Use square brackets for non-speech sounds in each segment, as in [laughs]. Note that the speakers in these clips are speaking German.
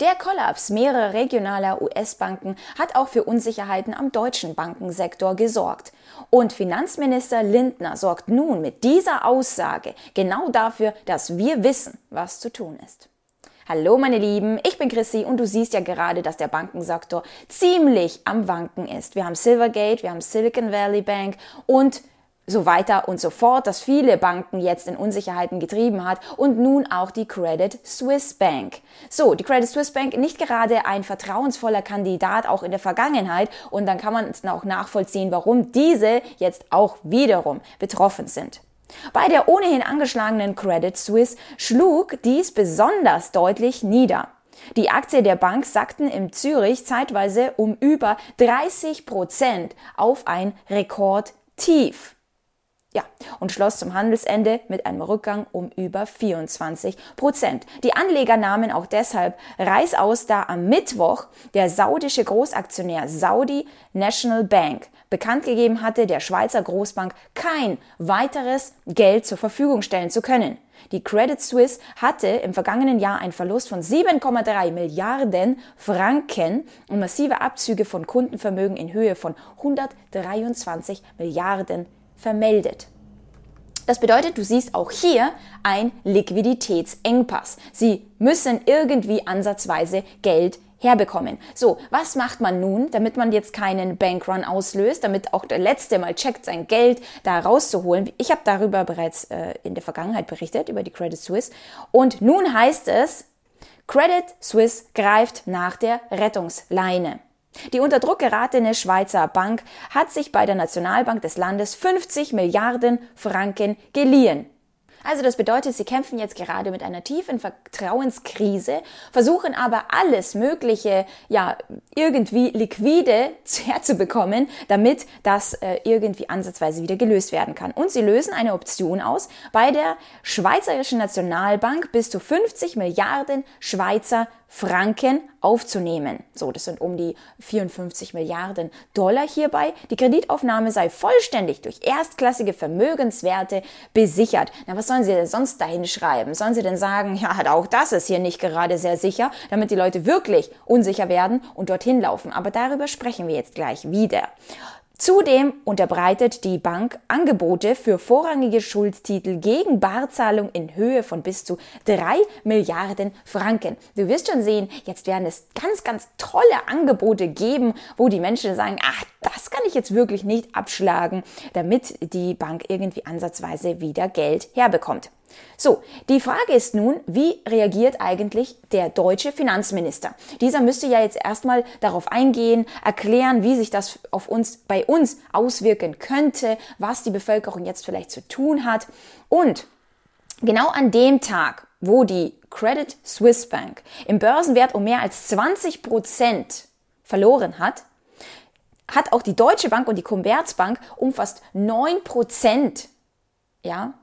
Der Kollaps mehrerer regionaler US-Banken hat auch für Unsicherheiten am deutschen Bankensektor gesorgt. Und Finanzminister Lindner sorgt nun mit dieser Aussage genau dafür, dass wir wissen, was zu tun ist. Hallo meine Lieben, ich bin Chrissy und du siehst ja gerade, dass der Bankensektor ziemlich am Wanken ist. Wir haben Silvergate, wir haben Silicon Valley Bank und so weiter und so fort, dass viele Banken jetzt in Unsicherheiten getrieben hat und nun auch die Credit Suisse Bank. So, die Credit Suisse Bank nicht gerade ein vertrauensvoller Kandidat auch in der Vergangenheit und dann kann man auch nachvollziehen, warum diese jetzt auch wiederum betroffen sind. Bei der ohnehin angeschlagenen Credit Suisse schlug dies besonders deutlich nieder. Die Aktien der Bank sackten im Zürich zeitweise um über 30 Prozent auf ein Rekordtief. Ja, und schloss zum Handelsende mit einem Rückgang um über 24 Prozent. Die Anleger nahmen auch deshalb Reißaus, da am Mittwoch der saudische Großaktionär Saudi National Bank bekannt gegeben hatte, der Schweizer Großbank kein weiteres Geld zur Verfügung stellen zu können. Die Credit Suisse hatte im vergangenen Jahr einen Verlust von 7,3 Milliarden Franken und massive Abzüge von Kundenvermögen in Höhe von 123 Milliarden vermeldet. Das bedeutet, du siehst auch hier ein Liquiditätsengpass. Sie müssen irgendwie ansatzweise Geld herbekommen. So, was macht man nun, damit man jetzt keinen Bankrun auslöst, damit auch der Letzte mal checkt, sein Geld da rauszuholen? Ich habe darüber bereits äh, in der Vergangenheit berichtet, über die Credit Suisse. Und nun heißt es, Credit Suisse greift nach der Rettungsleine. Die unter Druck geratene Schweizer Bank hat sich bei der Nationalbank des Landes 50 Milliarden Franken geliehen. Also das bedeutet, sie kämpfen jetzt gerade mit einer tiefen Vertrauenskrise, versuchen aber alles Mögliche, ja, irgendwie liquide [laughs] herzubekommen, damit das äh, irgendwie ansatzweise wieder gelöst werden kann. Und sie lösen eine Option aus, bei der Schweizerischen Nationalbank bis zu 50 Milliarden Schweizer Franken aufzunehmen. So, das sind um die 54 Milliarden Dollar hierbei. Die Kreditaufnahme sei vollständig durch erstklassige Vermögenswerte besichert. Na, was sollen Sie denn sonst dahin schreiben? Sollen Sie denn sagen, ja, auch das ist hier nicht gerade sehr sicher, damit die Leute wirklich unsicher werden und dorthin laufen. Aber darüber sprechen wir jetzt gleich wieder. Zudem unterbreitet die Bank Angebote für vorrangige Schuldtitel gegen Barzahlung in Höhe von bis zu drei Milliarden Franken. Du wirst schon sehen, jetzt werden es ganz, ganz tolle Angebote geben, wo die Menschen sagen, ach, das kann ich jetzt wirklich nicht abschlagen, damit die Bank irgendwie ansatzweise wieder Geld herbekommt. So, die Frage ist nun, wie reagiert eigentlich der deutsche Finanzminister? Dieser müsste ja jetzt erstmal darauf eingehen, erklären, wie sich das auf uns, bei uns auswirken könnte, was die Bevölkerung jetzt vielleicht zu tun hat. Und genau an dem Tag, wo die Credit Suisse Bank im Börsenwert um mehr als 20 Prozent verloren hat, hat auch die Deutsche Bank und die Commerzbank um fast 9 Prozent ja,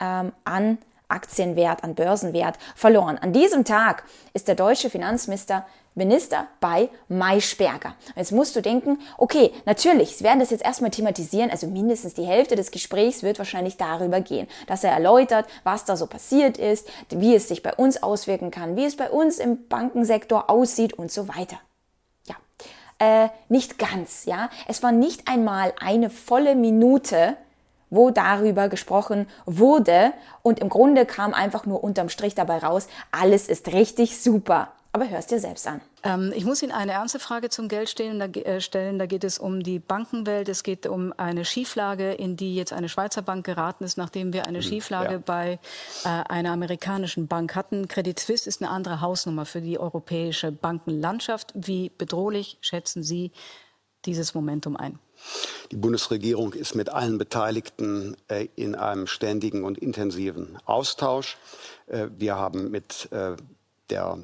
ähm, an Aktienwert, an Börsenwert verloren. An diesem Tag ist der deutsche Finanzminister Minister bei Maischberger. Jetzt musst du denken, okay, natürlich, sie werden das jetzt erstmal thematisieren, also mindestens die Hälfte des Gesprächs wird wahrscheinlich darüber gehen, dass er erläutert, was da so passiert ist, wie es sich bei uns auswirken kann, wie es bei uns im Bankensektor aussieht und so weiter. Ja, äh, nicht ganz, ja. Es war nicht einmal eine volle Minute, wo darüber gesprochen wurde. Und im Grunde kam einfach nur unterm Strich dabei raus, alles ist richtig super. Aber hörst dir selbst an. Ähm, ich muss Ihnen eine ernste Frage zum Geld stellen. Da, äh, stellen. Da geht es um die Bankenwelt. Es geht um eine Schieflage, in die jetzt eine Schweizer Bank geraten ist, nachdem wir eine hm, Schieflage ja. bei äh, einer amerikanischen Bank hatten. Credit Suisse ist eine andere Hausnummer für die europäische Bankenlandschaft. Wie bedrohlich schätzen Sie dieses Momentum ein? Die Bundesregierung ist mit allen Beteiligten äh, in einem ständigen und intensiven Austausch. Äh, wir haben mit äh, der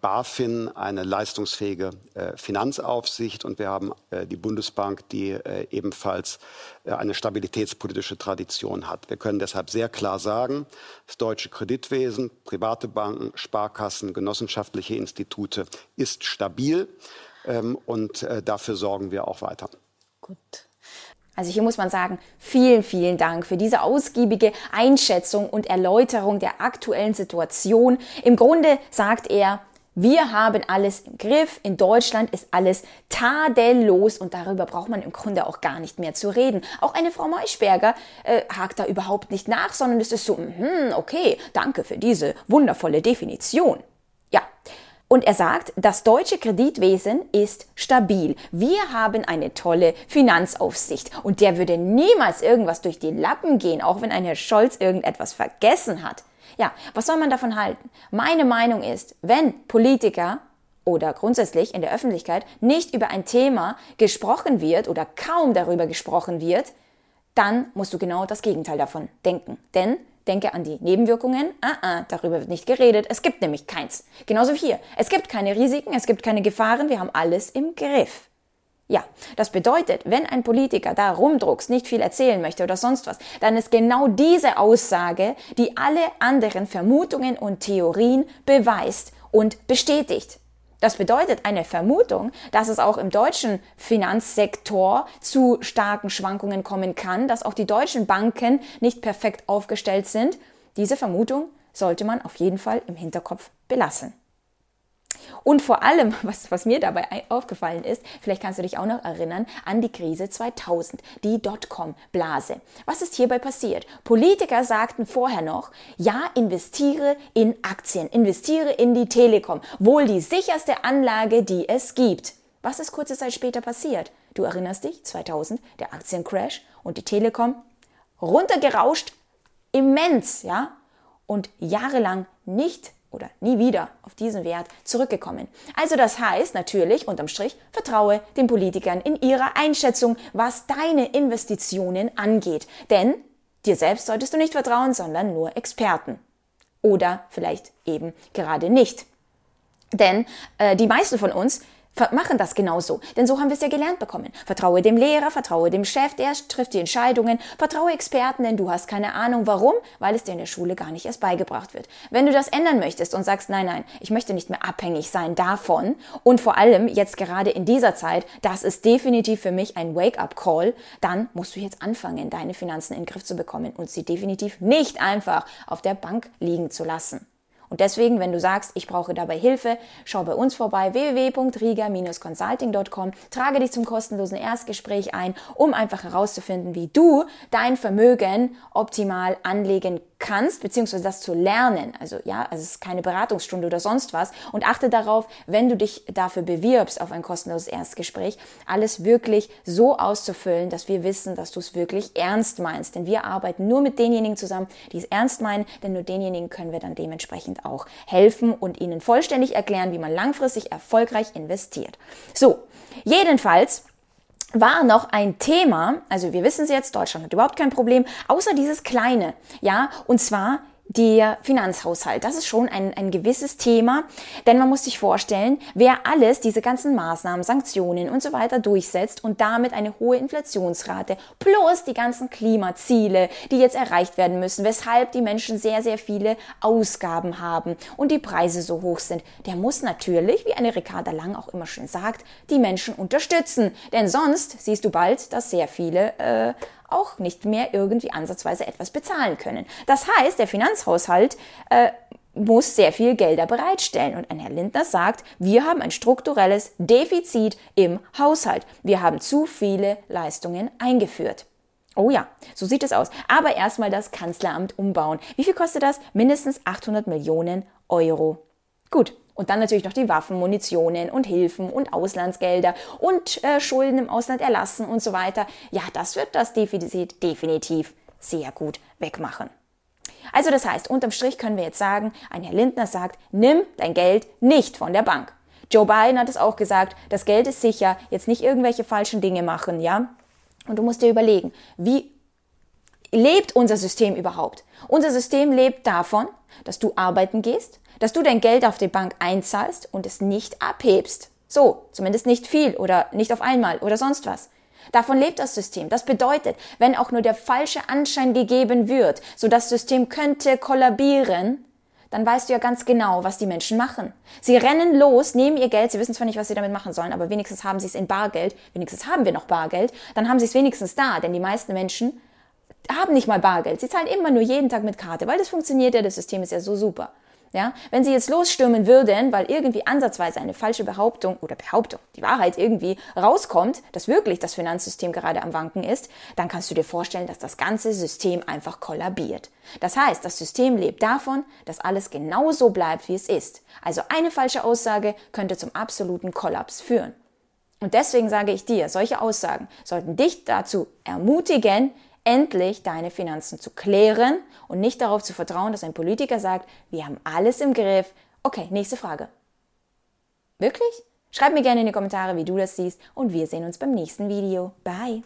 BaFin eine leistungsfähige äh, Finanzaufsicht und wir haben die Bundesbank, die ebenfalls eine stabilitätspolitische Tradition hat. Wir können deshalb sehr klar sagen, das deutsche Kreditwesen, private Banken, Sparkassen, genossenschaftliche Institute ist stabil ähm, und dafür sorgen wir auch weiter. Gut. Also hier muss man sagen, vielen, vielen Dank für diese ausgiebige Einschätzung und Erläuterung der aktuellen Situation. Im Grunde sagt er, Wir haben alles im Griff. In Deutschland ist alles tadellos und darüber braucht man im Grunde auch gar nicht mehr zu reden. Auch eine Frau Maischberger äh, hakt da überhaupt nicht nach, sondern es ist so, hm, okay, danke für diese wundervolle Definition. Ja. Und er sagt, das deutsche Kreditwesen ist stabil. Wir haben eine tolle Finanzaufsicht und der würde niemals irgendwas durch die Lappen gehen, auch wenn ein Herr Scholz irgendetwas vergessen hat. Ja, was soll man davon halten? Meine Meinung ist, wenn Politiker oder grundsätzlich in der Öffentlichkeit nicht über ein Thema gesprochen wird oder kaum darüber gesprochen wird, dann musst du genau das Gegenteil davon denken. Denn denke an die Nebenwirkungen. Ah, ah, darüber wird nicht geredet. Es gibt nämlich keins. Genauso hier. Es gibt keine Risiken, es gibt keine Gefahren. Wir haben alles im Griff. Ja, das bedeutet, wenn ein Politiker da rumdruckst, nicht viel erzählen möchte oder sonst was, dann ist genau diese Aussage, die alle anderen Vermutungen und Theorien beweist und bestätigt. Das bedeutet eine Vermutung, dass es auch im deutschen Finanzsektor zu starken Schwankungen kommen kann, dass auch die deutschen Banken nicht perfekt aufgestellt sind. Diese Vermutung sollte man auf jeden Fall im Hinterkopf belassen. Und vor allem, [laughs] was, was mir dabei aufgefallen ist, vielleicht kannst du dich auch noch erinnern an die Krise 2000, die Dotcom-Blase. Was ist hierbei passiert? Politiker sagten vorher noch, ja, investiere in Aktien, investiere in die Telekom, wohl die sicherste Anlage, die es gibt. Was ist kurze Zeit später passiert? Du erinnerst dich, 2000, der Aktiencrash und die Telekom runtergerauscht, immens, ja, und jahrelang nicht oder nie wieder auf diesen Wert zurückgekommen. Also das heißt natürlich, unterm Strich, vertraue den Politikern in ihrer Einschätzung, was deine Investitionen angeht. Denn dir selbst solltest du nicht vertrauen, sondern nur Experten. Oder vielleicht eben gerade nicht. Denn äh, die meisten von uns machen das genauso. Denn so haben wir es ja gelernt bekommen. Vertraue dem Lehrer, vertraue dem Chef, der trifft die Entscheidungen, vertraue Experten, denn du hast keine Ahnung. Warum? Weil es dir in der Schule gar nicht erst beigebracht wird. Wenn du das ändern möchtest und sagst, nein, nein, ich möchte nicht mehr abhängig sein davon und vor allem jetzt gerade in dieser Zeit, das ist definitiv für mich ein Wake-up-Call, dann musst du jetzt anfangen, deine Finanzen in den Griff zu bekommen und sie definitiv nicht einfach auf der Bank liegen zu lassen. Und deswegen, wenn du sagst, ich brauche dabei Hilfe, schau bei uns vorbei www.riga-consulting.com, trage dich zum kostenlosen Erstgespräch ein, um einfach herauszufinden, wie du dein Vermögen optimal anlegen kannst, beziehungsweise das zu lernen. Also ja, also es ist keine Beratungsstunde oder sonst was. Und achte darauf, wenn du dich dafür bewirbst auf ein kostenloses Erstgespräch, alles wirklich so auszufüllen, dass wir wissen, dass du es wirklich ernst meinst. Denn wir arbeiten nur mit denjenigen zusammen, die es ernst meinen, denn nur denjenigen können wir dann dementsprechend auch helfen und ihnen vollständig erklären, wie man langfristig erfolgreich investiert. So, jedenfalls war noch ein Thema, also wir wissen es jetzt, Deutschland hat überhaupt kein Problem, außer dieses kleine, ja, und zwar der Finanzhaushalt. Das ist schon ein, ein gewisses Thema, denn man muss sich vorstellen, wer alles diese ganzen Maßnahmen, Sanktionen und so weiter durchsetzt und damit eine hohe Inflationsrate plus die ganzen Klimaziele, die jetzt erreicht werden müssen, weshalb die Menschen sehr, sehr viele Ausgaben haben und die Preise so hoch sind, der muss natürlich, wie eine Ricarda Lang auch immer schön sagt, die Menschen unterstützen. Denn sonst siehst du bald, dass sehr viele äh, auch nicht mehr irgendwie ansatzweise etwas bezahlen können. Das heißt, der Finanzhaushalt äh, muss sehr viel Gelder bereitstellen. Und ein Herr Lindner sagt, wir haben ein strukturelles Defizit im Haushalt. Wir haben zu viele Leistungen eingeführt. Oh ja, so sieht es aus. Aber erstmal das Kanzleramt umbauen. Wie viel kostet das? Mindestens 800 Millionen Euro. Gut, und dann natürlich noch die Waffen, Munitionen und Hilfen und Auslandsgelder und äh, Schulden im Ausland erlassen und so weiter. Ja, das wird das Defizit definitiv sehr gut wegmachen. Also das heißt, unterm Strich können wir jetzt sagen, ein Herr Lindner sagt, nimm dein Geld nicht von der Bank. Joe Biden hat es auch gesagt, das Geld ist sicher, jetzt nicht irgendwelche falschen Dinge machen, ja? Und du musst dir überlegen, wie lebt unser System überhaupt? Unser System lebt davon, dass du arbeiten gehst, dass du dein Geld auf die Bank einzahlst und es nicht abhebst. So, zumindest nicht viel oder nicht auf einmal oder sonst was. Davon lebt das System. Das bedeutet, wenn auch nur der falsche Anschein gegeben wird, so das System könnte kollabieren, dann weißt du ja ganz genau, was die Menschen machen. Sie rennen los, nehmen ihr Geld, sie wissen zwar nicht, was sie damit machen sollen, aber wenigstens haben sie es in Bargeld, wenigstens haben wir noch Bargeld, dann haben sie es wenigstens da, denn die meisten Menschen haben nicht mal Bargeld. Sie zahlen immer nur jeden Tag mit Karte, weil das funktioniert ja, das System ist ja so super. Ja, wenn sie jetzt losstürmen würden, weil irgendwie ansatzweise eine falsche Behauptung oder Behauptung, die Wahrheit irgendwie rauskommt, dass wirklich das Finanzsystem gerade am Wanken ist, dann kannst du dir vorstellen, dass das ganze System einfach kollabiert. Das heißt, das System lebt davon, dass alles genauso bleibt, wie es ist. Also eine falsche Aussage könnte zum absoluten Kollaps führen. Und deswegen sage ich dir, solche Aussagen sollten dich dazu ermutigen, endlich deine Finanzen zu klären und nicht darauf zu vertrauen, dass ein Politiker sagt, wir haben alles im Griff. Okay, nächste Frage. Wirklich? Schreib mir gerne in die Kommentare, wie du das siehst und wir sehen uns beim nächsten Video. Bye!